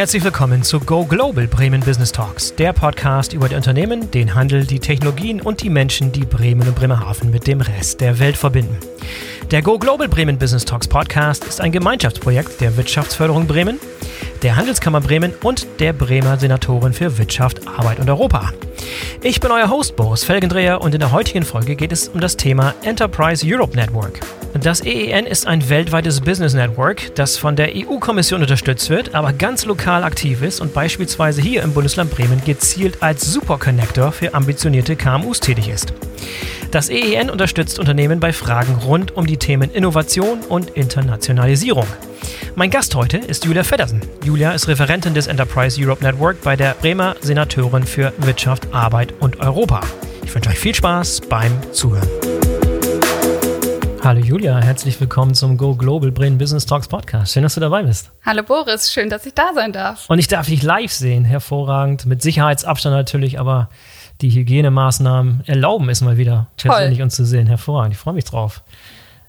herzlich willkommen zu Go Global Bremen Business Talks, der Podcast über die Unternehmen, den Handel, die Technologien und die Menschen, die Bremen und Bremerhaven mit dem Rest der Welt verbinden. Der Go Global Bremen Business Talks Podcast ist ein Gemeinschaftsprojekt der Wirtschaftsförderung Bremen, der Handelskammer Bremen und der Bremer Senatorin für Wirtschaft, Arbeit und Europa. Ich bin euer Host Boris Felgendreher und in der heutigen Folge geht es um das Thema Enterprise Europe Network. Das EEN ist ein weltweites Business Network, das von der EU-Kommission unterstützt wird, aber ganz lokal aktiv ist und beispielsweise hier im Bundesland Bremen gezielt als Superconnector für ambitionierte KMUs tätig ist. Das EEN unterstützt Unternehmen bei Fragen rund um die Themen Innovation und Internationalisierung. Mein Gast heute ist Julia Feddersen. Julia ist Referentin des Enterprise Europe Network bei der Bremer Senatorin für Wirtschaft, Arbeit und Europa. Ich wünsche euch viel Spaß beim Zuhören. Hallo Julia, herzlich willkommen zum Go Global Bremen Business Talks Podcast. Schön, dass du dabei bist. Hallo Boris, schön, dass ich da sein darf. Und ich darf dich live sehen, hervorragend, mit Sicherheitsabstand natürlich, aber die Hygienemaßnahmen erlauben es mal wieder persönlich uns zu sehen. Hervorragend, ich freue mich drauf.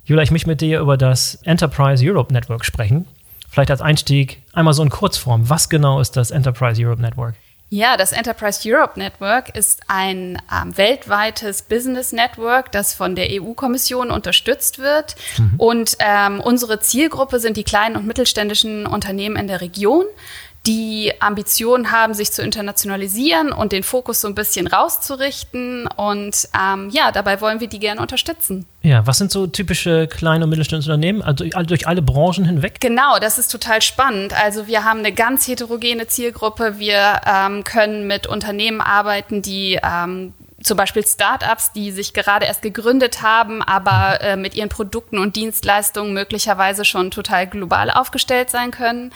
Julia, ich möchte mit dir über das Enterprise Europe Network sprechen. Vielleicht als Einstieg einmal so in Kurzform. Was genau ist das Enterprise Europe Network? Ja, das Enterprise Europe Network ist ein ähm, weltweites Business Network, das von der EU-Kommission unterstützt wird. Mhm. Und ähm, unsere Zielgruppe sind die kleinen und mittelständischen Unternehmen in der Region die Ambition haben, sich zu internationalisieren und den Fokus so ein bisschen rauszurichten. Und ähm, ja, dabei wollen wir die gerne unterstützen. Ja, was sind so typische kleine und mittelständische Unternehmen, also durch alle Branchen hinweg? Genau, das ist total spannend. Also wir haben eine ganz heterogene Zielgruppe. Wir ähm, können mit Unternehmen arbeiten, die ähm, zum Beispiel Startups, die sich gerade erst gegründet haben, aber äh, mit ihren Produkten und Dienstleistungen möglicherweise schon total global aufgestellt sein können.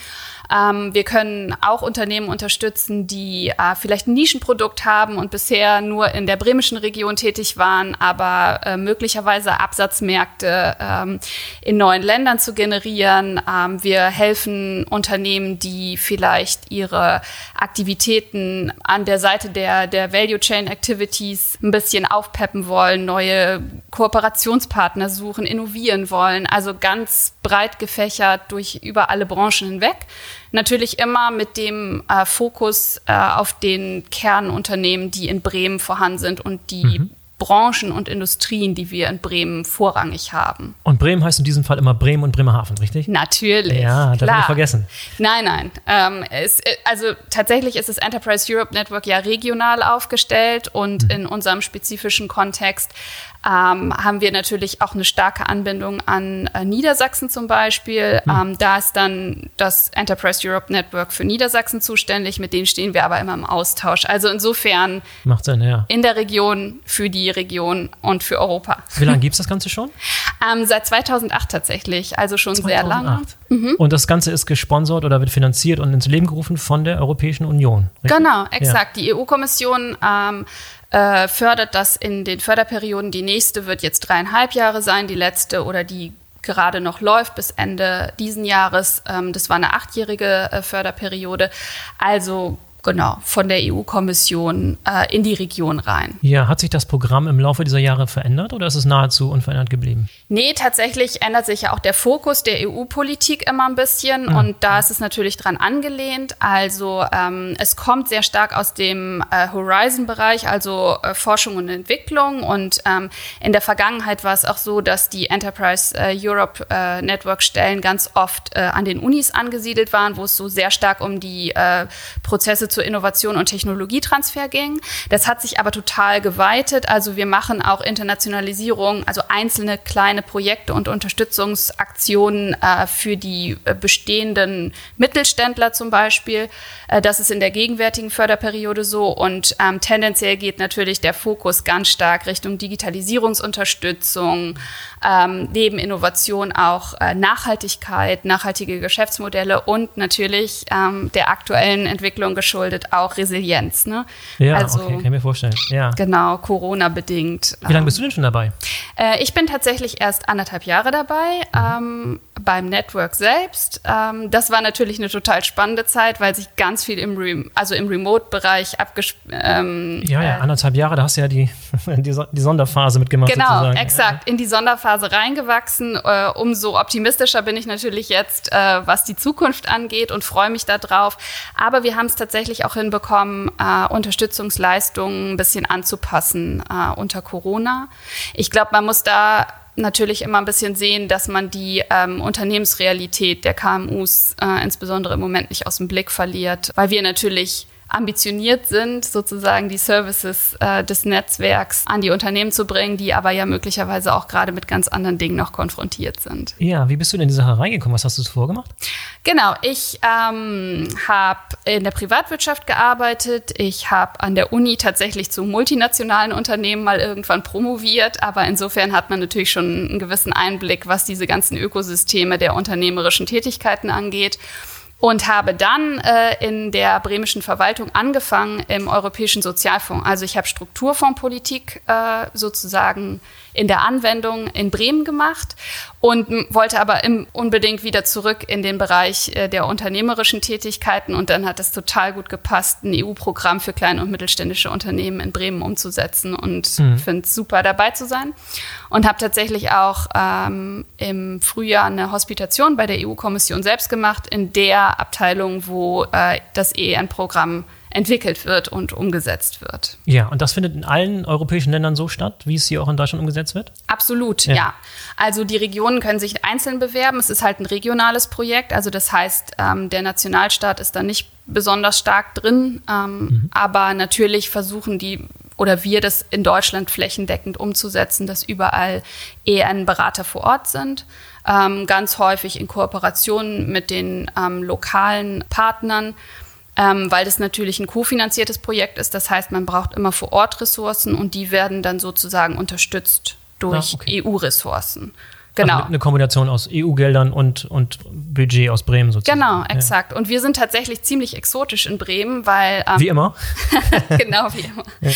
Ähm, wir können auch Unternehmen unterstützen, die äh, vielleicht ein Nischenprodukt haben und bisher nur in der bremischen Region tätig waren, aber äh, möglicherweise Absatzmärkte ähm, in neuen Ländern zu generieren. Ähm, wir helfen Unternehmen, die vielleicht ihre Aktivitäten an der Seite der, der Value Chain Activities ein bisschen aufpeppen wollen, neue Kooperationspartner suchen, innovieren wollen. Also ganz breit gefächert durch über alle Branchen hinweg. Natürlich immer mit dem äh, Fokus äh, auf den Kernunternehmen, die in Bremen vorhanden sind und die mhm. Branchen und Industrien, die wir in Bremen vorrangig haben. Und Bremen heißt in diesem Fall immer Bremen und Bremerhaven, richtig? Natürlich. Ja, das habe ich vergessen. Nein, nein. Ähm, es, äh, also tatsächlich ist das Enterprise Europe Network ja regional aufgestellt und mhm. in unserem spezifischen Kontext ähm, haben wir natürlich auch eine starke Anbindung an äh, Niedersachsen zum Beispiel. Mhm. Ähm, da ist dann das Enterprise Europe Network für Niedersachsen zuständig, mit denen stehen wir aber immer im Austausch. Also insofern Macht Sinn, ja. in der Region, für die Region und für Europa. Wie lange gibt es das Ganze schon? ähm, seit 2008 tatsächlich, also schon 2008. sehr lange. Mhm. Und das Ganze ist gesponsert oder wird finanziert und ins Leben gerufen von der Europäischen Union. Richtig? Genau, exakt. Ja. Die EU-Kommission ähm, äh, fördert das in den Förderperioden. Die nächste wird jetzt dreieinhalb Jahre sein, die letzte oder die gerade noch läuft bis Ende diesen Jahres. Ähm, das war eine achtjährige äh, Förderperiode. Also genau, von der EU-Kommission äh, in die Region rein. Ja, hat sich das Programm im Laufe dieser Jahre verändert oder ist es nahezu unverändert geblieben? Nee, tatsächlich ändert sich ja auch der Fokus der EU-Politik immer ein bisschen ja. und da ist es natürlich dran angelehnt. Also ähm, es kommt sehr stark aus dem äh, Horizon-Bereich, also äh, Forschung und Entwicklung und ähm, in der Vergangenheit war es auch so, dass die Enterprise äh, Europe äh, Network-Stellen ganz oft äh, an den Unis angesiedelt waren, wo es so sehr stark um die Prozesse zur Innovation und Technologietransfer ging. Das hat sich aber total geweitet. Also wir machen auch Internationalisierung, also einzelne kleine Projekte und Unterstützungsaktionen äh, für die äh, bestehenden Mittelständler zum Beispiel. Äh, das ist in der gegenwärtigen Förderperiode so. Und ähm, tendenziell geht natürlich der Fokus ganz stark Richtung Digitalisierungsunterstützung, ähm, neben Innovation auch äh, Nachhaltigkeit, nachhaltige Geschäftsmodelle und natürlich ähm, der aktuellen Entwicklung geschuldet geschuldet auch Resilienz. Ne? Ja, also, okay, kann ich mir vorstellen. Ja. Genau, Corona-bedingt. Wie lange bist du denn schon dabei? Äh, ich bin tatsächlich erst anderthalb Jahre dabei. Mhm. Ähm, beim Network selbst. Ähm, das war natürlich eine total spannende Zeit, weil sich ganz viel im, Re also im Remote-Bereich abgespielt ähm, Ja, ja, äh, anderthalb Jahre, da hast du ja die, die, die Sonderphase mitgemacht. Genau, sozusagen. exakt. In die Sonderphase reingewachsen. Äh, umso optimistischer bin ich natürlich jetzt, äh, was die Zukunft angeht und freue mich darauf. Aber wir haben es tatsächlich auch hinbekommen, äh, Unterstützungsleistungen ein bisschen anzupassen äh, unter Corona. Ich glaube, man muss da natürlich immer ein bisschen sehen, dass man die ähm, Unternehmensrealität der KMUs äh, insbesondere im Moment nicht aus dem Blick verliert, weil wir natürlich ambitioniert sind, sozusagen die Services äh, des Netzwerks an die Unternehmen zu bringen, die aber ja möglicherweise auch gerade mit ganz anderen Dingen noch konfrontiert sind. Ja, wie bist du in die Sache reingekommen? Was hast du zuvor gemacht? Genau, ich ähm, habe in der Privatwirtschaft gearbeitet. Ich habe an der Uni tatsächlich zu multinationalen Unternehmen mal irgendwann promoviert, aber insofern hat man natürlich schon einen gewissen Einblick, was diese ganzen Ökosysteme der unternehmerischen Tätigkeiten angeht und habe dann äh, in der bremischen Verwaltung angefangen im Europäischen Sozialfonds. Also ich habe Strukturfondspolitik äh, sozusagen in der Anwendung in Bremen gemacht und wollte aber im, unbedingt wieder zurück in den Bereich äh, der unternehmerischen Tätigkeiten. Und dann hat es total gut gepasst, ein EU-Programm für kleine und mittelständische Unternehmen in Bremen umzusetzen und mhm. finde es super dabei zu sein. Und habe tatsächlich auch ähm, im Frühjahr eine Hospitation bei der EU-Kommission selbst gemacht, in der Abteilung, wo äh, das EEN-Programm entwickelt wird und umgesetzt wird. Ja, und das findet in allen europäischen Ländern so statt, wie es hier auch in Deutschland umgesetzt wird? Absolut, ja. ja. Also die Regionen können sich einzeln bewerben. Es ist halt ein regionales Projekt. Also das heißt, ähm, der Nationalstaat ist da nicht besonders stark drin. Ähm, mhm. Aber natürlich versuchen die oder wir das in Deutschland flächendeckend umzusetzen, dass überall EN-Berater vor Ort sind. Ähm, ganz häufig in Kooperation mit den ähm, lokalen Partnern ähm, weil das natürlich ein kofinanziertes Projekt ist. Das heißt, man braucht immer vor Ort Ressourcen und die werden dann sozusagen unterstützt durch ah, okay. EU-Ressourcen. Genau. Also eine Kombination aus EU-Geldern und, und Budget aus Bremen sozusagen. Genau, exakt. Ja. Und wir sind tatsächlich ziemlich exotisch in Bremen, weil. Ähm, wie immer. genau, wie immer. Ja.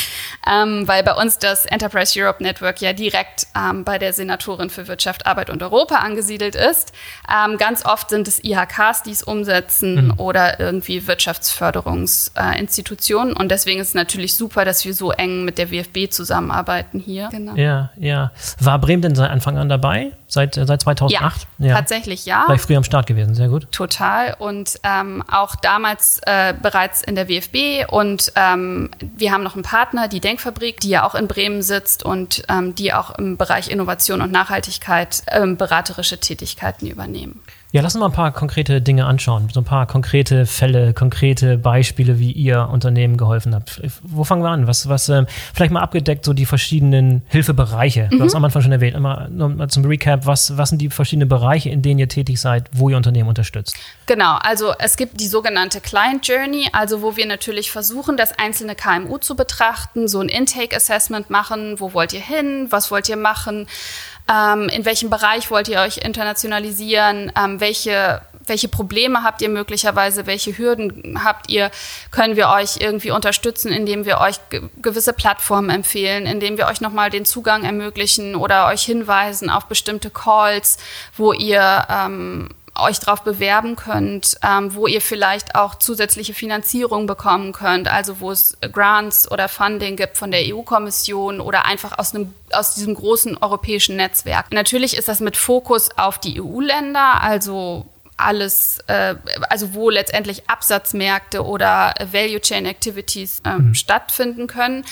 Ähm, weil bei uns das Enterprise Europe Network ja direkt ähm, bei der Senatorin für Wirtschaft, Arbeit und Europa angesiedelt ist. Ähm, ganz oft sind es IHKs, die es umsetzen mhm. oder irgendwie Wirtschaftsförderungsinstitutionen. Äh, und deswegen ist es natürlich super, dass wir so eng mit der WFB zusammenarbeiten hier. Genau. Ja, ja. War Bremen denn seit Anfang an dabei? Seit, äh, seit 2008? Ja, ja, tatsächlich ja. Gleich früh am Start gewesen, sehr gut. Total. Und ähm, auch damals äh, bereits in der WFB. Und ähm, wir haben noch einen Partner, die Denkfabrik, die ja auch in Bremen sitzt und ähm, die auch im Bereich Innovation und Nachhaltigkeit ähm, beraterische Tätigkeiten übernehmen. Ja, lass uns mal ein paar konkrete Dinge anschauen. So ein paar konkrete Fälle, konkrete Beispiele, wie ihr Unternehmen geholfen habt. Wo fangen wir an? Was, was, ähm, vielleicht mal abgedeckt, so die verschiedenen Hilfebereiche. Mhm. Du hast am Anfang schon erwähnt. Immer nur mal zum Recap. Was, was sind die verschiedenen Bereiche, in denen ihr tätig seid, wo ihr Unternehmen unterstützt? Genau. Also, es gibt die sogenannte Client Journey, also wo wir natürlich versuchen, das einzelne KMU zu betrachten, so ein Intake Assessment machen. Wo wollt ihr hin? Was wollt ihr machen? Ähm, in welchem Bereich wollt ihr euch internationalisieren? Ähm, welche, welche Probleme habt ihr möglicherweise? Welche Hürden habt ihr? Können wir euch irgendwie unterstützen, indem wir euch ge gewisse Plattformen empfehlen, indem wir euch nochmal den Zugang ermöglichen oder euch hinweisen auf bestimmte Calls, wo ihr ähm, euch darauf bewerben könnt, ähm, wo ihr vielleicht auch zusätzliche Finanzierung bekommen könnt, also wo es Grants oder Funding gibt von der EU-Kommission oder einfach aus, einem, aus diesem großen europäischen Netzwerk. Natürlich ist das mit Fokus auf die EU-Länder, also alles, äh, also wo letztendlich Absatzmärkte oder Value Chain Activities äh, mhm. stattfinden können.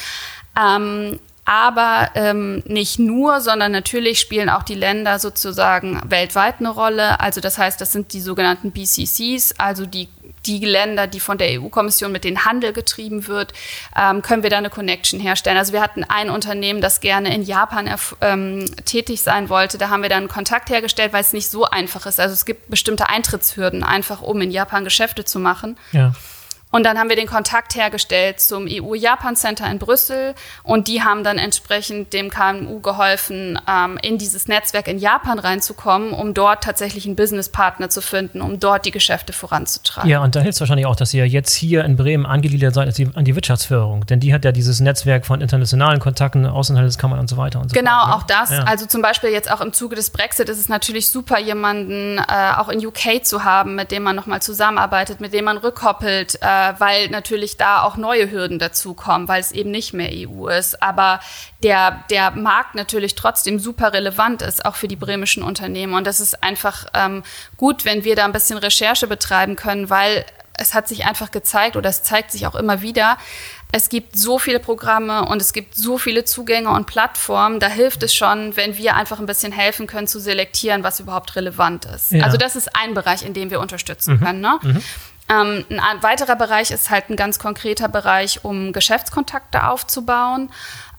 Ähm, aber ähm, nicht nur, sondern natürlich spielen auch die Länder sozusagen weltweit eine Rolle. Also das heißt, das sind die sogenannten BCCs, also die die Länder, die von der EU-Kommission mit dem Handel getrieben wird, ähm, können wir da eine Connection herstellen. Also wir hatten ein Unternehmen, das gerne in Japan ähm, tätig sein wollte. Da haben wir dann Kontakt hergestellt, weil es nicht so einfach ist. Also es gibt bestimmte Eintrittshürden, einfach um in Japan Geschäfte zu machen. Ja. Und dann haben wir den Kontakt hergestellt zum EU-Japan-Center in Brüssel und die haben dann entsprechend dem KMU geholfen, ähm, in dieses Netzwerk in Japan reinzukommen, um dort tatsächlich einen Businesspartner zu finden, um dort die Geschäfte voranzutreiben. Ja, und da hilft es wahrscheinlich auch, dass ihr jetzt hier in Bremen angegliedert seid an die Wirtschaftsförderung, denn die hat ja dieses Netzwerk von internationalen Kontakten, Außenhandelskammern und so weiter und so genau, fort. Genau, auch das. Ja. Also zum Beispiel jetzt auch im Zuge des Brexit ist es natürlich super, jemanden äh, auch in UK zu haben, mit dem man nochmal zusammenarbeitet, mit dem man rückkoppelt. Äh, äh, weil natürlich da auch neue Hürden dazukommen, weil es eben nicht mehr EU ist. Aber der, der Markt natürlich trotzdem super relevant ist, auch für die bremischen Unternehmen. Und das ist einfach ähm, gut, wenn wir da ein bisschen Recherche betreiben können, weil es hat sich einfach gezeigt oder es zeigt sich auch immer wieder, es gibt so viele Programme und es gibt so viele Zugänge und Plattformen. Da hilft es schon, wenn wir einfach ein bisschen helfen können zu selektieren, was überhaupt relevant ist. Ja. Also das ist ein Bereich, in dem wir unterstützen mhm. können. Ne? Mhm. Ähm, ein weiterer Bereich ist halt ein ganz konkreter Bereich, um Geschäftskontakte aufzubauen.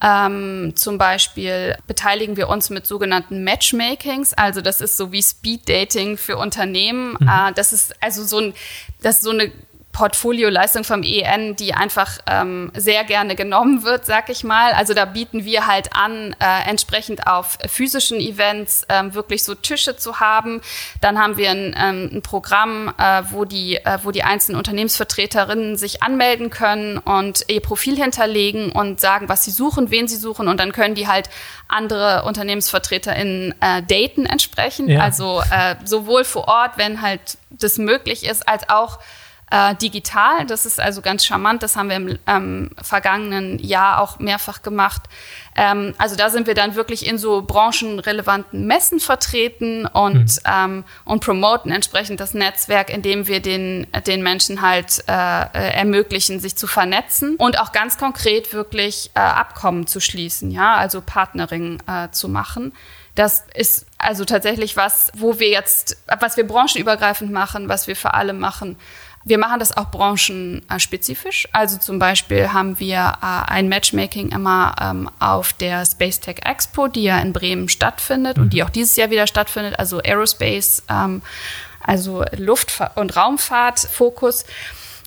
Ähm, zum Beispiel beteiligen wir uns mit sogenannten Matchmakings. Also das ist so wie Speed Dating für Unternehmen. Mhm. Äh, das ist also so ein, das ist so eine Portfolioleistung vom EN, die einfach ähm, sehr gerne genommen wird, sag ich mal. Also da bieten wir halt an, äh, entsprechend auf physischen Events ähm, wirklich so Tische zu haben. Dann haben wir ein, ähm, ein Programm, äh, wo, die, äh, wo die einzelnen Unternehmensvertreterinnen sich anmelden können und ihr Profil hinterlegen und sagen, was sie suchen, wen sie suchen. Und dann können die halt andere UnternehmensvertreterInnen äh, daten entsprechend. Ja. Also äh, sowohl vor Ort, wenn halt das möglich ist, als auch äh, digital. Das ist also ganz charmant. Das haben wir im ähm, vergangenen Jahr auch mehrfach gemacht. Ähm, also da sind wir dann wirklich in so branchenrelevanten Messen vertreten und, mhm. ähm, und promoten entsprechend das Netzwerk, indem wir den, den Menschen halt äh, äh, ermöglichen, sich zu vernetzen und auch ganz konkret wirklich äh, Abkommen zu schließen, ja, also Partnering äh, zu machen. Das ist also tatsächlich was, wo wir jetzt, was wir branchenübergreifend machen, was wir für alle machen. Wir machen das auch branchenspezifisch. Also zum Beispiel haben wir äh, ein Matchmaking immer ähm, auf der Space Tech Expo, die ja in Bremen stattfindet mhm. und die auch dieses Jahr wieder stattfindet, also Aerospace, ähm, also Luft- und Raumfahrt-Fokus.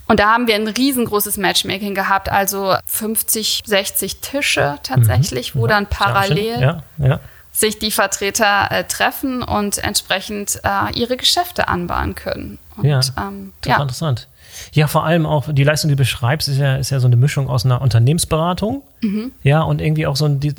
Und da haben wir ein riesengroßes Matchmaking gehabt, also 50, 60 Tische tatsächlich, mhm. wo dann parallel ja, ja. sich die Vertreter äh, treffen und entsprechend äh, ihre Geschäfte anbahnen können. Und, ja, ähm, ja. interessant. Ja, vor allem auch die Leistung, die du beschreibst, ist ja, ist ja so eine Mischung aus einer Unternehmensberatung. Mhm. Ja, und irgendwie auch so ein, die,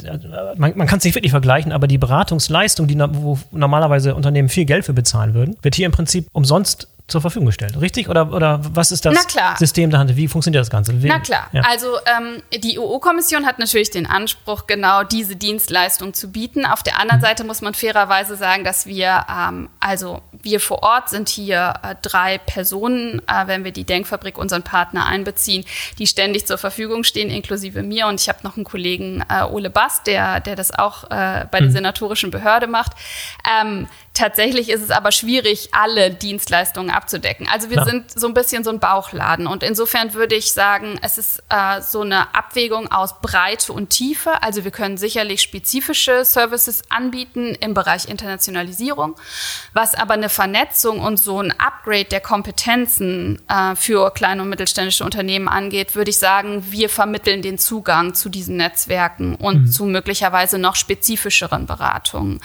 man, man kann es nicht wirklich vergleichen, aber die Beratungsleistung, die wo normalerweise Unternehmen viel Geld für bezahlen würden, wird hier im Prinzip umsonst zur Verfügung gestellt, richtig? Oder, oder was ist das System dahinter? Wie funktioniert das Ganze? Wie, Na klar, ja. also ähm, die EU-Kommission hat natürlich den Anspruch, genau diese Dienstleistung zu bieten. Auf der anderen mhm. Seite muss man fairerweise sagen, dass wir, ähm, also wir vor Ort sind hier äh, drei Personen, äh, wenn wir die Denkfabrik, unseren Partner einbeziehen, die ständig zur Verfügung stehen, inklusive mir. Und ich habe noch einen Kollegen, äh, Ole Bass, der, der das auch äh, bei mhm. der senatorischen Behörde macht. Ähm, Tatsächlich ist es aber schwierig, alle Dienstleistungen abzudecken. Also wir Klar. sind so ein bisschen so ein Bauchladen. Und insofern würde ich sagen, es ist äh, so eine Abwägung aus Breite und Tiefe. Also wir können sicherlich spezifische Services anbieten im Bereich Internationalisierung. Was aber eine Vernetzung und so ein Upgrade der Kompetenzen äh, für kleine und mittelständische Unternehmen angeht, würde ich sagen, wir vermitteln den Zugang zu diesen Netzwerken und mhm. zu möglicherweise noch spezifischeren Beratungen.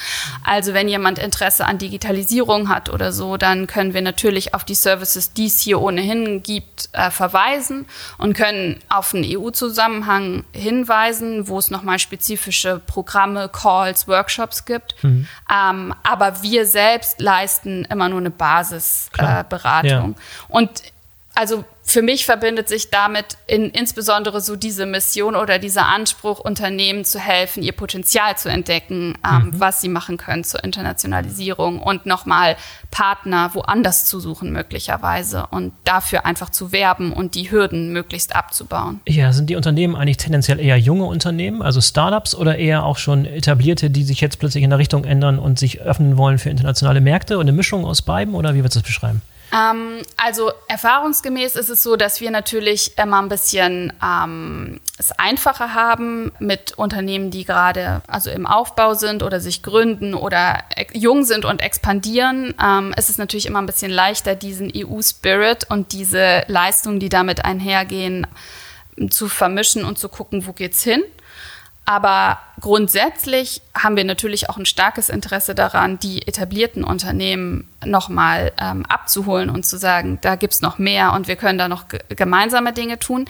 Also wenn jemand Interesse Interesse an Digitalisierung hat oder so, dann können wir natürlich auf die Services, die es hier ohnehin gibt, äh, verweisen und können auf einen EU-Zusammenhang hinweisen, wo es nochmal spezifische Programme, Calls, Workshops gibt. Mhm. Ähm, aber wir selbst leisten immer nur eine Basisberatung. Äh, ja. Und also für mich verbindet sich damit in, insbesondere so diese Mission oder dieser Anspruch, Unternehmen zu helfen, ihr Potenzial zu entdecken, ähm, mhm. was sie machen können zur Internationalisierung und nochmal Partner woanders zu suchen möglicherweise und dafür einfach zu werben und die Hürden möglichst abzubauen. Ja, sind die Unternehmen eigentlich tendenziell eher junge Unternehmen, also Startups oder eher auch schon etablierte, die sich jetzt plötzlich in der Richtung ändern und sich öffnen wollen für internationale Märkte und eine Mischung aus beiden oder wie würdest du das beschreiben? Ähm, also erfahrungsgemäß ist es so, dass wir natürlich immer ein bisschen ähm, es einfacher haben mit Unternehmen, die gerade also im Aufbau sind oder sich gründen oder jung sind und expandieren. Ähm, es ist natürlich immer ein bisschen leichter, diesen EU-Spirit und diese Leistungen, die damit einhergehen, zu vermischen und zu gucken, wo geht's hin. Aber grundsätzlich haben wir natürlich auch ein starkes Interesse daran, die etablierten Unternehmen nochmal ähm, abzuholen und zu sagen, da gibt es noch mehr und wir können da noch gemeinsame Dinge tun.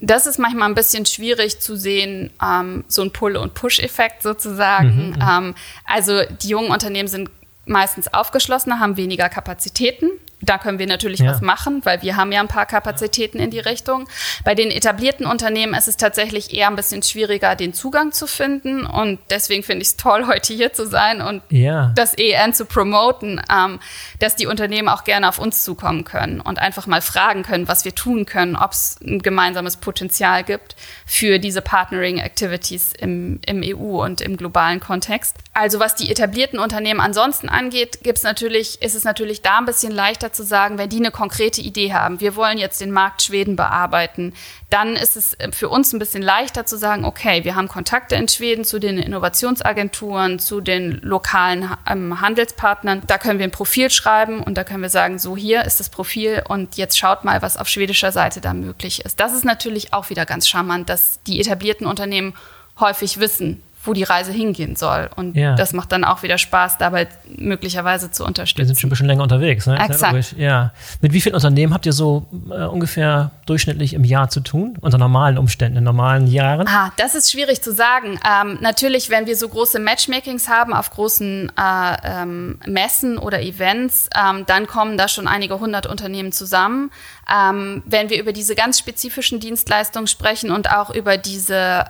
Das ist manchmal ein bisschen schwierig zu sehen, ähm, so ein Pull- und Push-Effekt sozusagen. Mhm, mhm, ähm, also die jungen Unternehmen sind meistens aufgeschlossener, haben weniger Kapazitäten da können wir natürlich ja. was machen, weil wir haben ja ein paar Kapazitäten in die Richtung. Bei den etablierten Unternehmen ist es tatsächlich eher ein bisschen schwieriger, den Zugang zu finden. Und deswegen finde ich es toll, heute hier zu sein und ja. das EN zu promoten, ähm, dass die Unternehmen auch gerne auf uns zukommen können und einfach mal fragen können, was wir tun können, ob es ein gemeinsames Potenzial gibt für diese Partnering Activities im, im EU und im globalen Kontext. Also was die etablierten Unternehmen ansonsten angeht, gibt's natürlich, ist es natürlich da ein bisschen leichter zu sagen, wenn die eine konkrete Idee haben, wir wollen jetzt den Markt Schweden bearbeiten, dann ist es äh, für uns ein bisschen leichter zu sagen, okay, wir haben Kontakte in Schweden zu den Innovationsagenturen, zu den lokalen ähm, Handelspartnern. Da können wir ein Profil schreiben und da können wir sagen, so hier ist das Profil und jetzt schaut mal, was auf schwedischer Seite da möglich ist. Das ist natürlich auch wieder ganz charmant, dass die etablierten Unternehmen häufig wissen, wo die Reise hingehen soll. Und ja. das macht dann auch wieder Spaß, dabei möglicherweise zu unterstützen. Wir sind schon ein bisschen länger unterwegs, ne? Exakt. Ja. Mit wie vielen Unternehmen habt ihr so äh, ungefähr durchschnittlich im Jahr zu tun? Unter normalen Umständen, in normalen Jahren? Ah, das ist schwierig zu sagen. Ähm, natürlich, wenn wir so große Matchmakings haben auf großen äh, ähm, Messen oder Events, ähm, dann kommen da schon einige hundert Unternehmen zusammen. Ähm, wenn wir über diese ganz spezifischen Dienstleistungen sprechen und auch über diese,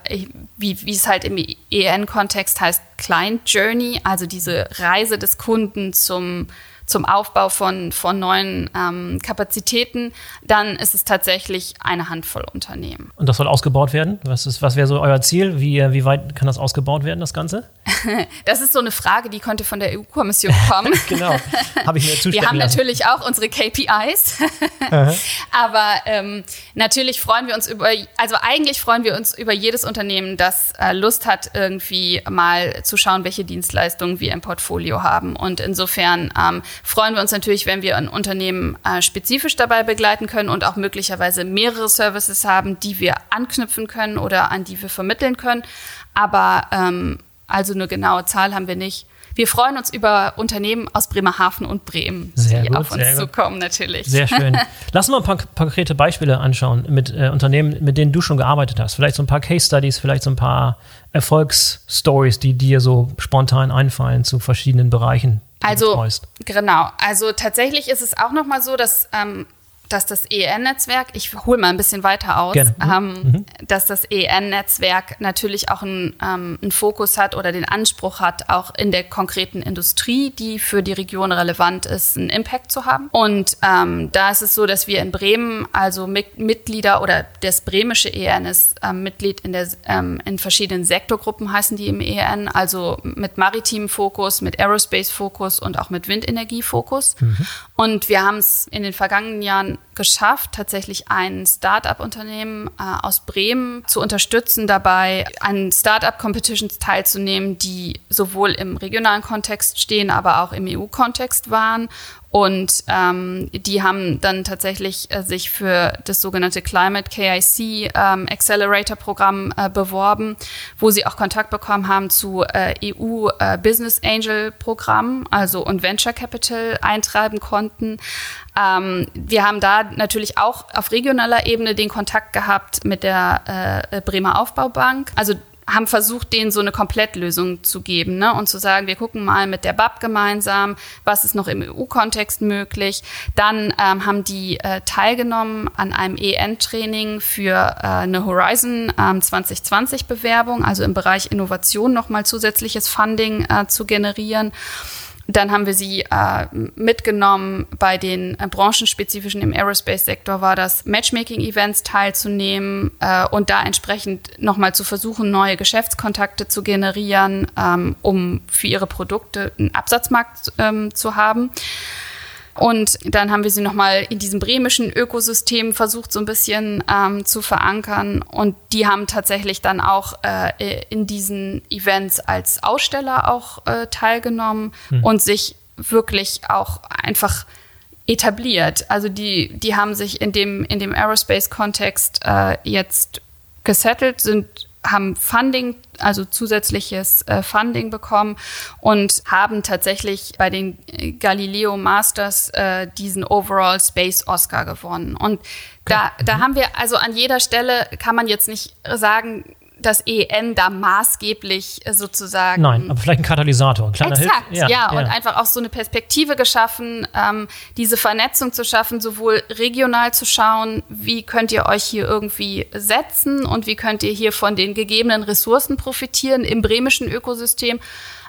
wie, wie es halt im EN-Kontext heißt, Client Journey, also diese Reise des Kunden zum zum Aufbau von, von neuen ähm, Kapazitäten, dann ist es tatsächlich eine Handvoll Unternehmen. Und das soll ausgebaut werden? Was, was wäre so euer Ziel? Wie, wie weit kann das ausgebaut werden, das Ganze? das ist so eine Frage, die könnte von der EU-Kommission kommen. genau, habe ich mir zustellen Wir haben lassen. natürlich auch unsere KPIs, aber ähm, natürlich freuen wir uns über, also eigentlich freuen wir uns über jedes Unternehmen, das äh, Lust hat, irgendwie mal zu schauen, welche Dienstleistungen wir im Portfolio haben. Und insofern ähm, freuen wir uns natürlich, wenn wir ein Unternehmen äh, spezifisch dabei begleiten können und auch möglicherweise mehrere Services haben, die wir anknüpfen können oder an die wir vermitteln können. Aber ähm, also eine genaue Zahl haben wir nicht. Wir freuen uns über Unternehmen aus Bremerhaven und Bremen, sehr die gut, auf uns zukommen, natürlich. Sehr schön. Lass uns mal ein paar konkrete Beispiele anschauen mit äh, Unternehmen, mit denen du schon gearbeitet hast. Vielleicht so ein paar Case Studies, vielleicht so ein paar Erfolgsstories, die dir so spontan einfallen zu verschiedenen Bereichen, also, genau. Also tatsächlich ist es auch noch mal so, dass ähm, dass das EN-Netzwerk, ich hole mal ein bisschen weiter aus, mhm. Ähm, mhm. dass das EN-Netzwerk natürlich auch einen, ähm, einen, Fokus hat oder den Anspruch hat, auch in der konkreten Industrie, die für die Region relevant ist, einen Impact zu haben. Und ähm, da ist es so, dass wir in Bremen, also mit, Mitglieder oder das bremische EN ist ähm, Mitglied in, der, ähm, in verschiedenen Sektorgruppen, heißen die im EN, also mit maritimem Fokus, mit Aerospace-Fokus und auch mit Windenergie-Fokus. Mhm. Und wir haben es in den vergangenen Jahren geschafft, tatsächlich ein Start-up-Unternehmen äh, aus Bremen zu unterstützen, dabei an Start-up-Competitions teilzunehmen, die sowohl im regionalen Kontext stehen, aber auch im EU-Kontext waren und ähm, die haben dann tatsächlich äh, sich für das sogenannte Climate KIC ähm, Accelerator Programm äh, beworben, wo sie auch Kontakt bekommen haben zu äh, EU äh, Business Angel Programm, also und Venture Capital eintreiben konnten. Ähm, wir haben da natürlich auch auf regionaler Ebene den Kontakt gehabt mit der äh, Bremer Aufbaubank. Also haben versucht, denen so eine Komplettlösung zu geben ne? und zu sagen, wir gucken mal mit der BAP gemeinsam, was ist noch im EU-Kontext möglich. Dann ähm, haben die äh, teilgenommen an einem EN-Training für äh, eine Horizon ähm, 2020-Bewerbung, also im Bereich Innovation nochmal zusätzliches Funding äh, zu generieren. Dann haben wir sie äh, mitgenommen, bei den äh, branchenspezifischen im Aerospace-Sektor war das Matchmaking-Events teilzunehmen äh, und da entsprechend nochmal zu versuchen, neue Geschäftskontakte zu generieren, ähm, um für ihre Produkte einen Absatzmarkt ähm, zu haben. Und dann haben wir sie nochmal in diesem bremischen Ökosystem versucht, so ein bisschen ähm, zu verankern. Und die haben tatsächlich dann auch äh, in diesen Events als Aussteller auch äh, teilgenommen mhm. und sich wirklich auch einfach etabliert. Also die, die haben sich in dem, in dem Aerospace-Kontext äh, jetzt gesettelt, sind haben Funding, also zusätzliches äh, Funding bekommen und haben tatsächlich bei den Galileo Masters äh, diesen Overall Space Oscar gewonnen. Und da, da mhm. haben wir, also an jeder Stelle kann man jetzt nicht sagen, das EN da maßgeblich sozusagen. Nein, aber vielleicht ein Katalysator, ein kleiner Exakt, Hilf ja, ja, und einfach auch so eine Perspektive geschaffen, ähm, diese Vernetzung zu schaffen, sowohl regional zu schauen, wie könnt ihr euch hier irgendwie setzen und wie könnt ihr hier von den gegebenen Ressourcen profitieren im bremischen Ökosystem.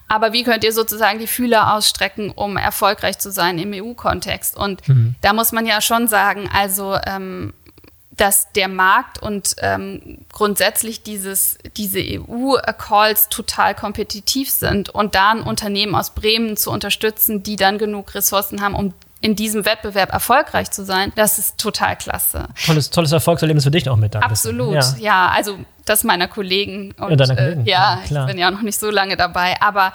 Aber wie könnt ihr sozusagen die Fühler ausstrecken, um erfolgreich zu sein im EU-Kontext? Und mhm. da muss man ja schon sagen, also ähm, dass der Markt und ähm, grundsätzlich dieses, diese EU-Calls total kompetitiv sind und da ein Unternehmen aus Bremen zu unterstützen, die dann genug Ressourcen haben, um in diesem Wettbewerb erfolgreich zu sein, das ist total klasse. Tolles, tolles Erfolgserlebnis für dich auch mit. Absolut, ja. ja. Also das meiner Kollegen. Und, ja, Kollegen. Äh, ja, ja ich bin ja auch noch nicht so lange dabei. Aber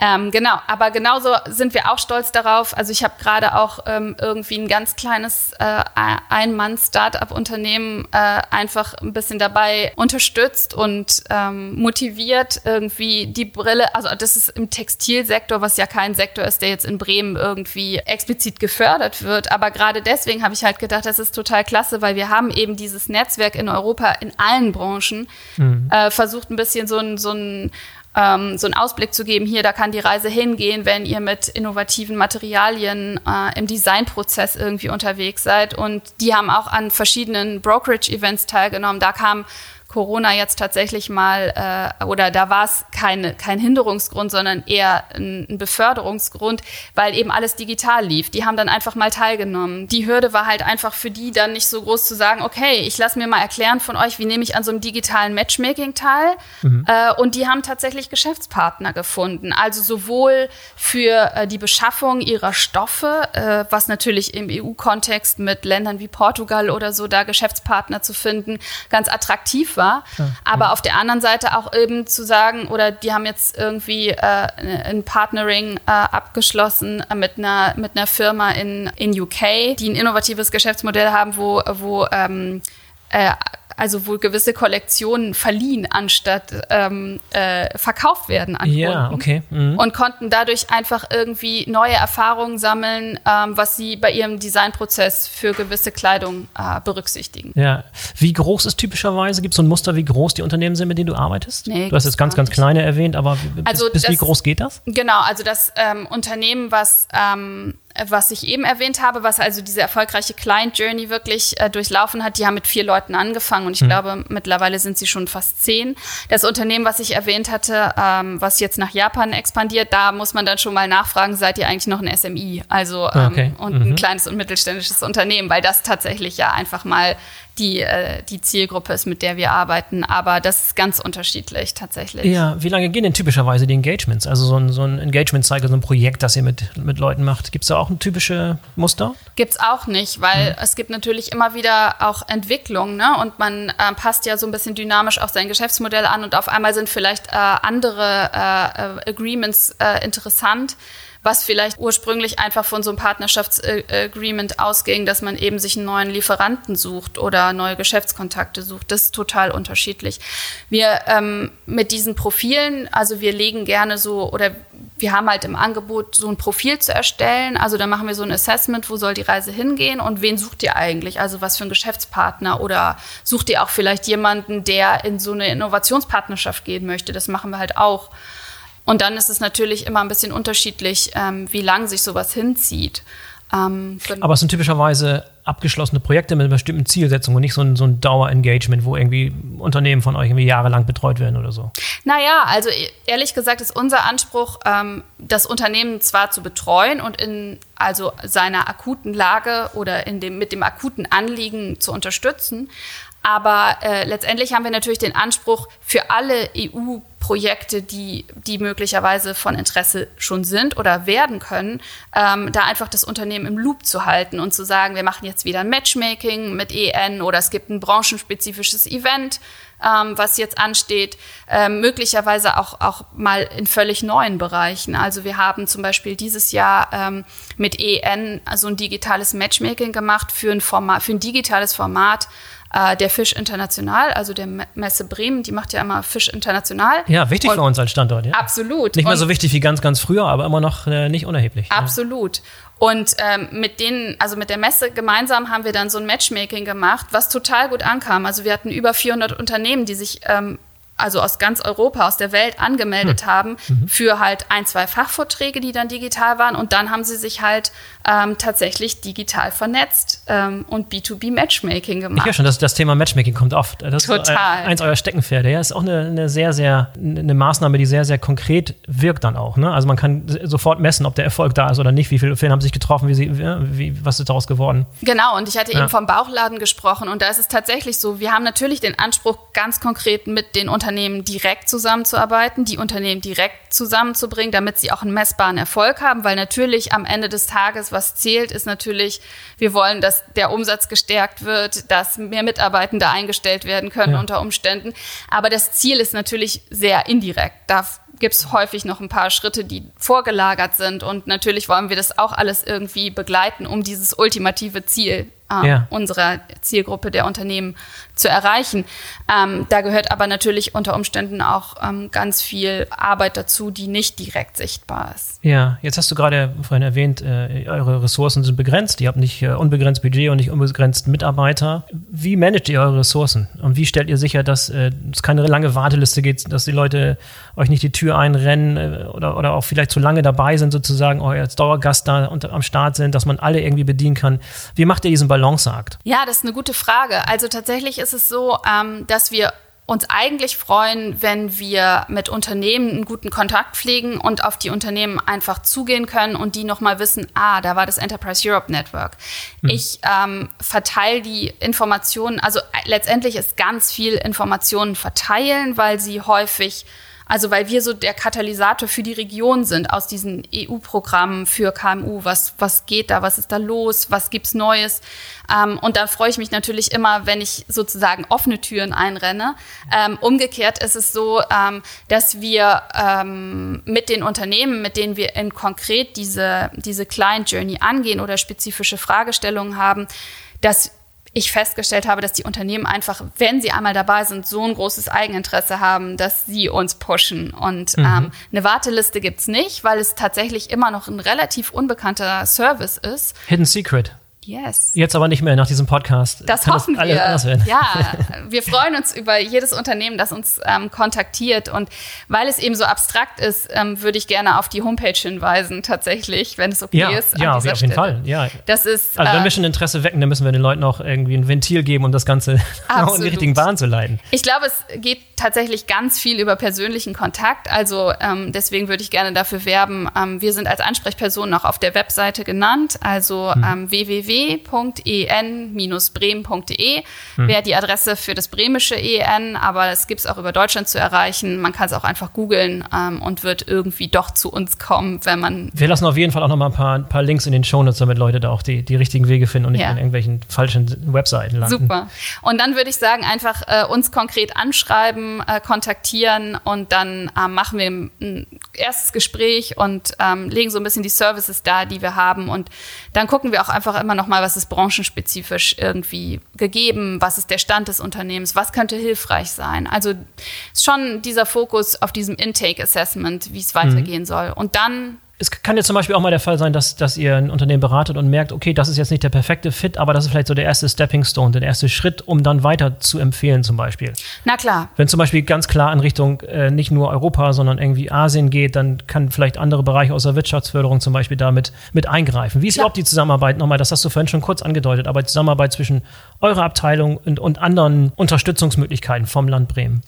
ähm, genau, aber genauso sind wir auch stolz darauf. Also ich habe gerade auch ähm, irgendwie ein ganz kleines äh, Ein-Mann-Startup-Unternehmen äh, einfach ein bisschen dabei unterstützt und ähm, motiviert, irgendwie die Brille, also das ist im Textilsektor, was ja kein Sektor ist, der jetzt in Bremen irgendwie explizit gefördert wird. Aber gerade deswegen habe ich halt gedacht, das ist total klasse, weil wir haben eben dieses Netzwerk in Europa in allen Branchen mhm. äh, versucht ein bisschen so ein, so ein ähm, so einen Ausblick zu geben, hier, da kann die Reise hingehen, wenn ihr mit innovativen Materialien äh, im Designprozess irgendwie unterwegs seid. Und die haben auch an verschiedenen Brokerage-Events teilgenommen. Da kam Corona jetzt tatsächlich mal, äh, oder da war es keine, kein Hinderungsgrund, sondern eher ein, ein, Beförderungsgrund, weil eben alles digital lief. Die haben dann einfach mal teilgenommen. Die Hürde war halt einfach für die dann nicht so groß zu sagen, okay, ich lasse mir mal erklären von euch, wie nehme ich an so einem digitalen Matchmaking teil. Mhm. Äh, und die haben tatsächlich Geschäftspartner gefunden. Also sowohl für äh, die Beschaffung ihrer Stoffe, äh, was natürlich im EU-Kontext mit Ländern wie Portugal oder so da Geschäftspartner zu finden, ganz attraktiv war war. Ja, Aber ja. auf der anderen Seite auch eben zu sagen, oder die haben jetzt irgendwie äh, ein Partnering äh, abgeschlossen mit einer, mit einer Firma in, in UK, die ein innovatives Geschäftsmodell haben, wo, wo ähm, äh, also wohl gewisse Kollektionen verliehen, anstatt ähm, äh, verkauft werden an ja, Kunden. okay. Mhm. Und konnten dadurch einfach irgendwie neue Erfahrungen sammeln, ähm, was sie bei ihrem Designprozess für gewisse Kleidung äh, berücksichtigen. Ja. Wie groß ist typischerweise, gibt es so ein Muster, wie groß die Unternehmen sind, mit denen du arbeitest? Nee, du hast jetzt ganz, ganz kleine erwähnt, aber bis, also bis das, wie groß geht das? Genau, also das ähm, Unternehmen, was ähm, was ich eben erwähnt habe, was also diese erfolgreiche Client Journey wirklich äh, durchlaufen hat, die haben mit vier Leuten angefangen und ich mhm. glaube, mittlerweile sind sie schon fast zehn. Das Unternehmen, was ich erwähnt hatte, ähm, was jetzt nach Japan expandiert, da muss man dann schon mal nachfragen, seid ihr eigentlich noch ein SMI? Also ähm, okay. und mhm. ein kleines und mittelständisches Unternehmen, weil das tatsächlich ja einfach mal die, äh, die Zielgruppe ist, mit der wir arbeiten. Aber das ist ganz unterschiedlich tatsächlich. Ja, wie lange gehen denn typischerweise die Engagements? Also so ein, so ein Engagement-Cycle, so ein Projekt, das ihr mit, mit Leuten macht. Gibt es da auch ein typische Muster? Gibt es auch nicht, weil hm. es gibt natürlich immer wieder auch Entwicklung. Ne? Und man äh, passt ja so ein bisschen dynamisch auch sein Geschäftsmodell an und auf einmal sind vielleicht äh, andere äh, äh, Agreements äh, interessant was vielleicht ursprünglich einfach von so einem Partnerschaftsagreement ausging, dass man eben sich einen neuen Lieferanten sucht oder neue Geschäftskontakte sucht. Das ist total unterschiedlich. Wir ähm, mit diesen Profilen, also wir legen gerne so oder wir haben halt im Angebot, so ein Profil zu erstellen. Also da machen wir so ein Assessment, wo soll die Reise hingehen und wen sucht ihr eigentlich? Also was für ein Geschäftspartner oder sucht ihr auch vielleicht jemanden, der in so eine Innovationspartnerschaft gehen möchte? Das machen wir halt auch. Und dann ist es natürlich immer ein bisschen unterschiedlich, ähm, wie lang sich sowas hinzieht. Ähm, Aber es sind typischerweise abgeschlossene Projekte mit einer bestimmten Zielsetzung und nicht so ein, so ein Dauerengagement, wo irgendwie Unternehmen von euch irgendwie jahrelang betreut werden oder so. Naja, also e-, ehrlich gesagt ist unser Anspruch, ähm, das Unternehmen zwar zu betreuen und in also seiner akuten Lage oder in dem, mit dem akuten Anliegen zu unterstützen, aber äh, letztendlich haben wir natürlich den Anspruch, für alle EU Projekte, die, die möglicherweise von Interesse schon sind oder werden können, ähm, da einfach das Unternehmen im Loop zu halten und zu sagen, wir machen jetzt wieder ein Matchmaking mit EN oder es gibt ein branchenspezifisches Event, ähm, was jetzt ansteht, ähm, möglicherweise auch, auch mal in völlig neuen Bereichen. Also wir haben zum Beispiel dieses Jahr ähm, mit EN so ein digitales Matchmaking gemacht für ein, Format, für ein digitales Format, äh, der Fisch International, also der Messe Bremen, die macht ja immer Fisch International. Ja, wichtig und für uns als Standort. Ja. Absolut. Nicht mehr so wichtig wie ganz, ganz früher, aber immer noch äh, nicht unerheblich. Absolut. Ja. Und ähm, mit denen, also mit der Messe gemeinsam haben wir dann so ein Matchmaking gemacht, was total gut ankam. Also wir hatten über 400 Unternehmen, die sich ähm, also aus ganz Europa, aus der Welt angemeldet hm. haben mhm. für halt ein, zwei Fachvorträge, die dann digital waren. Und dann haben sie sich halt ähm, tatsächlich digital vernetzt ähm, und B2B-Matchmaking gemacht. Ich höre schon, das, das Thema Matchmaking kommt oft. Das Total. Ist eins eurer Steckenpferde. Ja, ist auch eine, eine, sehr, sehr, eine Maßnahme, die sehr, sehr konkret wirkt dann auch. Ne? Also man kann sofort messen, ob der Erfolg da ist oder nicht. Wie viele Firmen haben sich getroffen? Wie sie, wie, was ist daraus geworden? Genau. Und ich hatte ja. eben vom Bauchladen gesprochen. Und da ist es tatsächlich so, wir haben natürlich den Anspruch, ganz konkret mit den Unternehmen Unternehmen direkt zusammenzuarbeiten, die Unternehmen direkt zusammenzubringen, damit sie auch einen messbaren Erfolg haben, weil natürlich am Ende des Tages, was zählt, ist natürlich, wir wollen, dass der Umsatz gestärkt wird, dass mehr Mitarbeitende eingestellt werden können ja. unter Umständen. Aber das Ziel ist natürlich sehr indirekt. Da gibt es häufig noch ein paar Schritte, die vorgelagert sind. Und natürlich wollen wir das auch alles irgendwie begleiten, um dieses ultimative Ziel äh, ja. unserer Zielgruppe der Unternehmen zu erreichen. Ähm, da gehört aber natürlich unter Umständen auch ähm, ganz viel Arbeit dazu, die nicht direkt sichtbar ist. Ja, jetzt hast du gerade vorhin erwähnt, äh, eure Ressourcen sind begrenzt. Ihr habt nicht äh, unbegrenzt Budget und nicht unbegrenzt Mitarbeiter. Wie managt ihr eure Ressourcen? Und wie stellt ihr sicher, dass äh, es keine lange Warteliste gibt, dass die Leute euch nicht die Tür einrennen äh, oder, oder auch vielleicht zu lange dabei sind, sozusagen, euer als Dauergast da unter, am Start sind, dass man alle irgendwie bedienen kann? Wie macht ihr diesen Balanceakt? Ja, das ist eine gute Frage. Also tatsächlich ist ist es so, ähm, dass wir uns eigentlich freuen, wenn wir mit Unternehmen einen guten Kontakt pflegen und auf die Unternehmen einfach zugehen können und die nochmal wissen, ah, da war das Enterprise Europe Network. Mhm. Ich ähm, verteile die Informationen, also äh, letztendlich ist ganz viel Informationen verteilen, weil sie häufig also weil wir so der Katalysator für die Region sind aus diesen EU-Programmen für KMU. Was, was geht da? Was ist da los? Was gibt's Neues? Ähm, und da freue ich mich natürlich immer, wenn ich sozusagen offene Türen einrenne. Ähm, umgekehrt ist es so, ähm, dass wir ähm, mit den Unternehmen, mit denen wir in konkret diese, diese Client Journey angehen oder spezifische Fragestellungen haben, dass ich festgestellt habe, dass die Unternehmen einfach, wenn sie einmal dabei sind, so ein großes Eigeninteresse haben, dass sie uns pushen. Und mhm. ähm, eine Warteliste gibt's nicht, weil es tatsächlich immer noch ein relativ unbekannter Service ist. Hidden Secret. Yes. Jetzt aber nicht mehr nach diesem Podcast. Das Kann hoffen das wir. Ja, wir freuen uns über jedes Unternehmen, das uns ähm, kontaktiert. Und weil es eben so abstrakt ist, ähm, würde ich gerne auf die Homepage hinweisen, tatsächlich, wenn es okay ja, ist. Ja, auf jeden Stelle. Fall. Ja. Das ist, also wenn äh, wir schon Interesse wecken, dann müssen wir den Leuten auch irgendwie ein Ventil geben, um das Ganze auch in die richtigen Bahn zu leiten. Ich glaube, es geht tatsächlich ganz viel über persönlichen Kontakt. Also ähm, deswegen würde ich gerne dafür werben. Ähm, wir sind als Ansprechperson auch auf der Webseite genannt, also hm. www www.en-bremen.de hm. wäre die Adresse für das bremische EN, aber es gibt es auch über Deutschland zu erreichen. Man kann es auch einfach googeln ähm, und wird irgendwie doch zu uns kommen, wenn man. Wir lassen auf jeden Fall auch noch mal ein paar, ein paar Links in den Shownotes, damit Leute da auch die, die richtigen Wege finden und nicht ja. in irgendwelchen falschen Webseiten landen. Super. Und dann würde ich sagen, einfach äh, uns konkret anschreiben, äh, kontaktieren und dann äh, machen wir ein erstes Gespräch und ähm, legen so ein bisschen die Services da, die wir haben. Und dann gucken wir auch einfach immer noch mal, was ist branchenspezifisch irgendwie gegeben, was ist der Stand des Unternehmens, was könnte hilfreich sein. Also ist schon dieser Fokus auf diesem Intake Assessment, wie es weitergehen mhm. soll. Und dann es kann ja zum Beispiel auch mal der Fall sein, dass, dass ihr ein Unternehmen beratet und merkt, okay, das ist jetzt nicht der perfekte Fit, aber das ist vielleicht so der erste Stepping Stone, der erste Schritt, um dann weiter zu empfehlen zum Beispiel. Na klar. Wenn zum Beispiel ganz klar in Richtung äh, nicht nur Europa, sondern irgendwie Asien geht, dann kann vielleicht andere Bereiche aus der Wirtschaftsförderung zum Beispiel damit mit eingreifen. Wie ist überhaupt die Zusammenarbeit nochmal? Das hast du vorhin schon kurz angedeutet, aber die Zusammenarbeit zwischen eurer Abteilung und, und anderen Unterstützungsmöglichkeiten vom Land Bremen.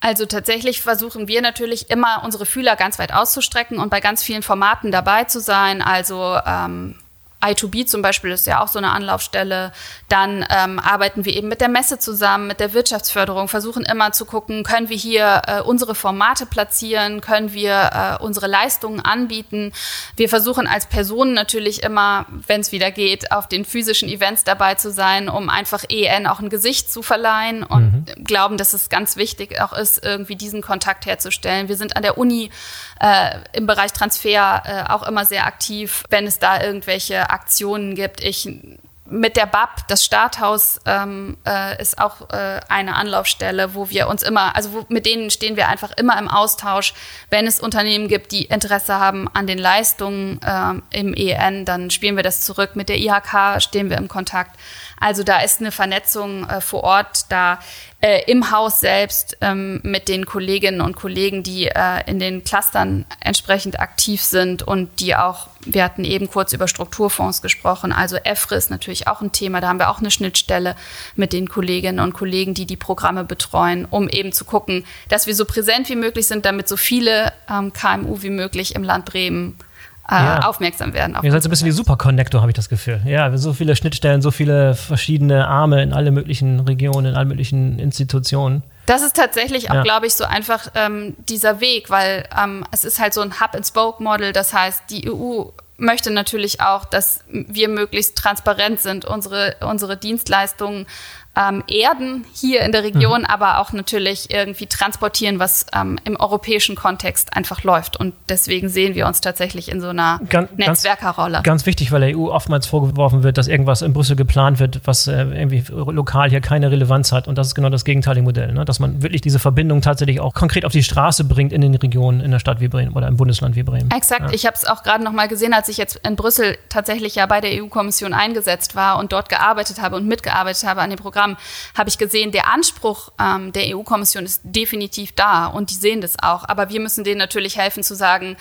Also tatsächlich versuchen wir natürlich immer unsere Fühler ganz weit auszustrecken und bei ganz vielen Formaten dabei zu sein. Also ähm, I2B zum Beispiel ist ja auch so eine Anlaufstelle. Dann ähm, arbeiten wir eben mit der Messe zusammen, mit der Wirtschaftsförderung, versuchen immer zu gucken, können wir hier äh, unsere Formate platzieren, können wir äh, unsere Leistungen anbieten. Wir versuchen als Personen natürlich immer, wenn es wieder geht, auf den physischen Events dabei zu sein, um einfach EN auch ein Gesicht zu verleihen und mhm. glauben, dass es ganz wichtig auch ist, irgendwie diesen Kontakt herzustellen. Wir sind an der Uni äh, im Bereich Transfer äh, auch immer sehr aktiv, wenn es da irgendwelche Aktionen gibt. Ich mit der BAP, das Starthaus ähm, äh, ist auch äh, eine Anlaufstelle, wo wir uns immer, also wo, mit denen stehen wir einfach immer im Austausch. Wenn es Unternehmen gibt, die Interesse haben an den Leistungen ähm, im EN, dann spielen wir das zurück. Mit der IHK stehen wir im Kontakt. Also da ist eine Vernetzung äh, vor Ort da äh, im Haus selbst ähm, mit den Kolleginnen und Kollegen, die äh, in den Clustern entsprechend aktiv sind und die auch, wir hatten eben kurz über Strukturfonds gesprochen, also EFRE ist natürlich auch ein Thema, da haben wir auch eine Schnittstelle mit den Kolleginnen und Kollegen, die die Programme betreuen, um eben zu gucken, dass wir so präsent wie möglich sind, damit so viele ähm, KMU wie möglich im Land Bremen äh, ja. aufmerksam werden. Ihr seid so ein bisschen wie Superconnector, habe ich das Gefühl. Ja, so viele Schnittstellen, so viele verschiedene Arme in alle möglichen Regionen, in alle möglichen Institutionen. Das ist tatsächlich auch, ja. glaube ich, so einfach ähm, dieser Weg, weil ähm, es ist halt so ein Hub-and-Spoke-Model. Das heißt, die EU möchte natürlich auch, dass wir möglichst transparent sind, unsere, unsere Dienstleistungen ähm, erden hier in der Region, mhm. aber auch natürlich irgendwie transportieren, was ähm, im europäischen Kontext einfach läuft. Und deswegen sehen wir uns tatsächlich in so einer ganz, Netzwerkerrolle. Ganz, ganz, wichtig, weil der EU oftmals vorgeworfen wird, dass irgendwas in Brüssel geplant wird, was äh, irgendwie lokal hier keine Relevanz hat. Und das ist genau das gegenteilige Modell, ne? dass man wirklich diese Verbindung tatsächlich auch konkret auf die Straße bringt in den Regionen, in der Stadt wie Bremen oder im Bundesland wie Bremen. Exakt. Ja. Ich habe es auch gerade noch mal gesehen, als ich jetzt in Brüssel tatsächlich ja bei der EU-Kommission eingesetzt war und dort gearbeitet habe und mitgearbeitet habe an dem Programm Programm habe ich gesehen, der Anspruch ähm, der EU-Kommission ist definitiv da und die sehen das auch. Aber wir müssen denen natürlich helfen zu sagen,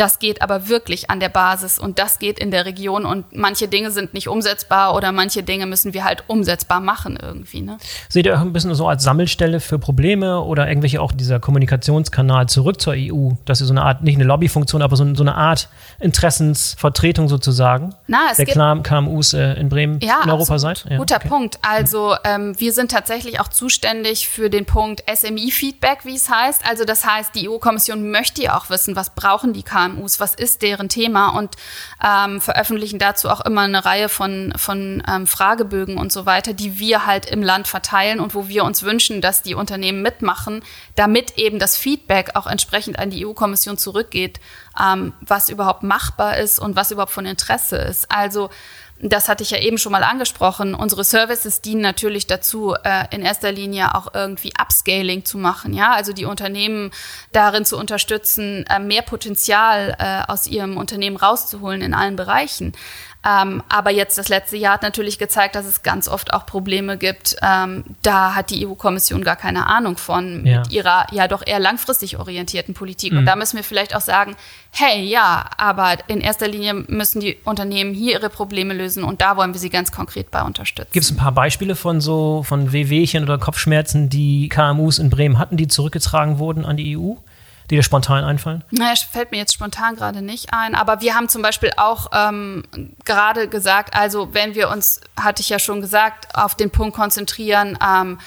das geht aber wirklich an der Basis und das geht in der Region und manche Dinge sind nicht umsetzbar oder manche Dinge müssen wir halt umsetzbar machen irgendwie. Ne? Seht ihr auch ein bisschen so als Sammelstelle für Probleme oder irgendwelche auch dieser Kommunikationskanal zurück zur EU, dass ihr so eine Art, nicht eine Lobbyfunktion, aber so, so eine Art Interessensvertretung sozusagen Na, der gibt, KMUs äh, in Bremen ja, in Europa seid? Ja, guter okay. Punkt. Also ähm, wir sind tatsächlich auch zuständig für den Punkt SMI-Feedback, wie es heißt. Also das heißt, die EU-Kommission möchte ja auch wissen, was brauchen die KMUs KMUs, was ist deren Thema und ähm, veröffentlichen dazu auch immer eine Reihe von, von ähm, Fragebögen und so weiter, die wir halt im Land verteilen und wo wir uns wünschen, dass die Unternehmen mitmachen, damit eben das Feedback auch entsprechend an die EU-Kommission zurückgeht, ähm, was überhaupt machbar ist und was überhaupt von Interesse ist. Also das hatte ich ja eben schon mal angesprochen, unsere Services dienen natürlich dazu, äh, in erster Linie auch irgendwie Upscaling zu machen, ja, also die Unternehmen darin zu unterstützen, äh, mehr Potenzial äh, aus ihrem Unternehmen rauszuholen in allen Bereichen. Ähm, aber jetzt das letzte Jahr hat natürlich gezeigt, dass es ganz oft auch Probleme gibt. Ähm, da hat die EU-Kommission gar keine Ahnung von ja. mit ihrer ja doch eher langfristig orientierten Politik. Mhm. Und da müssen wir vielleicht auch sagen, hey, ja, aber in erster Linie müssen die Unternehmen hier ihre Probleme lösen und da wollen wir sie ganz konkret bei unterstützen. Gibt es ein paar Beispiele von so von Wehwehchen oder Kopfschmerzen, die KMUs in Bremen hatten, die zurückgetragen wurden an die EU? Die dir spontan einfallen? Naja, fällt mir jetzt spontan gerade nicht ein. Aber wir haben zum Beispiel auch ähm, gerade gesagt, also wenn wir uns, hatte ich ja schon gesagt, auf den Punkt konzentrieren, ähm,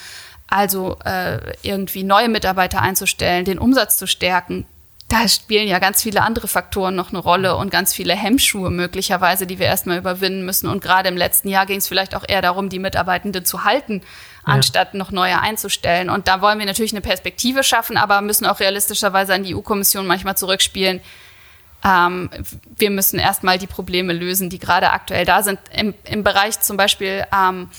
also äh, irgendwie neue Mitarbeiter einzustellen, den Umsatz zu stärken, da spielen ja ganz viele andere Faktoren noch eine Rolle und ganz viele Hemmschuhe möglicherweise, die wir erstmal überwinden müssen. Und gerade im letzten Jahr ging es vielleicht auch eher darum, die Mitarbeitenden zu halten, ja. anstatt noch neue einzustellen. Und da wollen wir natürlich eine Perspektive schaffen, aber müssen auch realistischerweise an die EU-Kommission manchmal zurückspielen. Ähm, wir müssen erstmal die Probleme lösen, die gerade aktuell da sind. Im, im Bereich zum Beispiel ähm,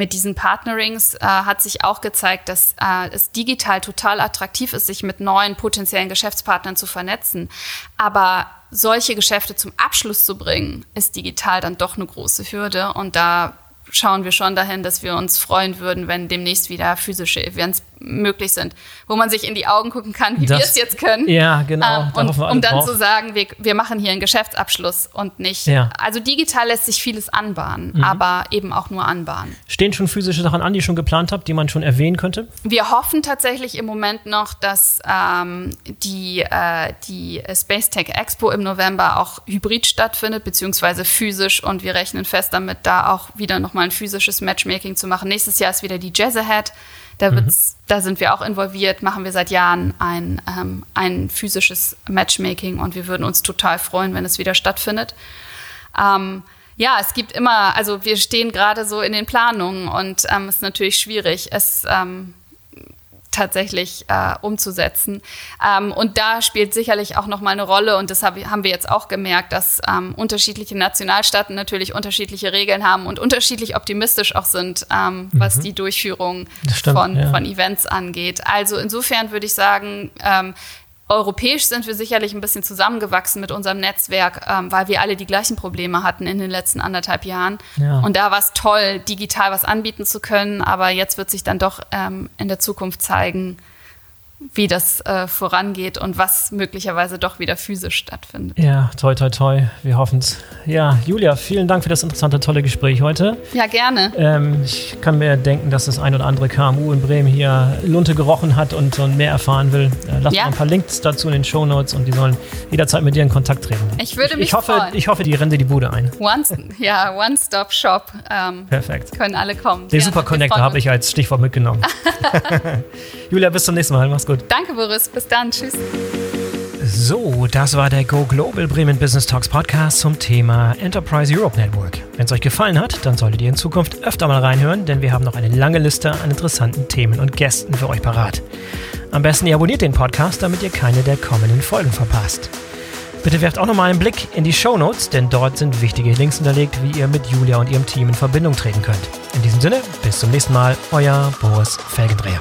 mit diesen Partnerings äh, hat sich auch gezeigt, dass äh, es digital total attraktiv ist, sich mit neuen potenziellen Geschäftspartnern zu vernetzen. Aber solche Geschäfte zum Abschluss zu bringen, ist digital dann doch eine große Hürde. Und da schauen wir schon dahin, dass wir uns freuen würden, wenn demnächst wieder physische Events möglich sind, wo man sich in die Augen gucken kann, wie wir es jetzt können. Ja, genau. Ähm, und, um dann drauf. zu sagen, wir, wir machen hier einen Geschäftsabschluss und nicht. Ja. Also digital lässt sich vieles anbahnen, mhm. aber eben auch nur anbahnen. Stehen schon physische Sachen an, die ihr schon geplant habt, die man schon erwähnen könnte? Wir hoffen tatsächlich im Moment noch, dass ähm, die, äh, die Space Tech Expo im November auch hybrid stattfindet, beziehungsweise physisch und wir rechnen fest damit, da auch wieder nochmal ein physisches Matchmaking zu machen. Nächstes Jahr ist wieder die Jazz Ahead. Da, mhm. da sind wir auch involviert, machen wir seit Jahren ein, ähm, ein physisches Matchmaking und wir würden uns total freuen, wenn es wieder stattfindet. Ähm, ja, es gibt immer, also wir stehen gerade so in den Planungen und ähm, es ist natürlich schwierig. Es ähm, tatsächlich äh, umzusetzen. Ähm, und da spielt sicherlich auch noch mal eine Rolle und das hab, haben wir jetzt auch gemerkt, dass ähm, unterschiedliche Nationalstaaten natürlich unterschiedliche Regeln haben und unterschiedlich optimistisch auch sind, ähm, mhm. was die Durchführung stimmt, von, ja. von Events angeht. Also insofern würde ich sagen, ähm, Europäisch sind wir sicherlich ein bisschen zusammengewachsen mit unserem Netzwerk, ähm, weil wir alle die gleichen Probleme hatten in den letzten anderthalb Jahren. Ja. Und da war es toll, digital was anbieten zu können. Aber jetzt wird sich dann doch ähm, in der Zukunft zeigen, wie das äh, vorangeht und was möglicherweise doch wieder physisch stattfindet. Ja, toi, toi, toi. Wir hoffen es. Ja, Julia, vielen Dank für das interessante, tolle Gespräch heute. Ja, gerne. Ähm, ich kann mir denken, dass das ein oder andere KMU in Bremen hier Lunte gerochen hat und, und mehr erfahren will. Äh, lass ja. ein paar Links dazu in den Show Notes und die sollen jederzeit mit dir in Kontakt treten. Ich würde mich ich hoffe, freuen. Ich hoffe, die rennen dir die Bude ein. One, ja, One-Stop-Shop. Ähm, Perfekt. Können alle kommen. Den Super Connector habe ich als Stichwort mitgenommen. Julia, bis zum nächsten Mal. Mach's gut. Danke, Boris. Bis dann. Tschüss. So, das war der Go Global Bremen Business Talks Podcast zum Thema Enterprise Europe Network. Wenn es euch gefallen hat, dann solltet ihr in Zukunft öfter mal reinhören, denn wir haben noch eine lange Liste an interessanten Themen und Gästen für euch parat. Am besten ihr abonniert den Podcast, damit ihr keine der kommenden Folgen verpasst. Bitte werft auch nochmal einen Blick in die Show Notes, denn dort sind wichtige Links hinterlegt, wie ihr mit Julia und ihrem Team in Verbindung treten könnt. In diesem Sinne, bis zum nächsten Mal, euer Boris Felgendreher.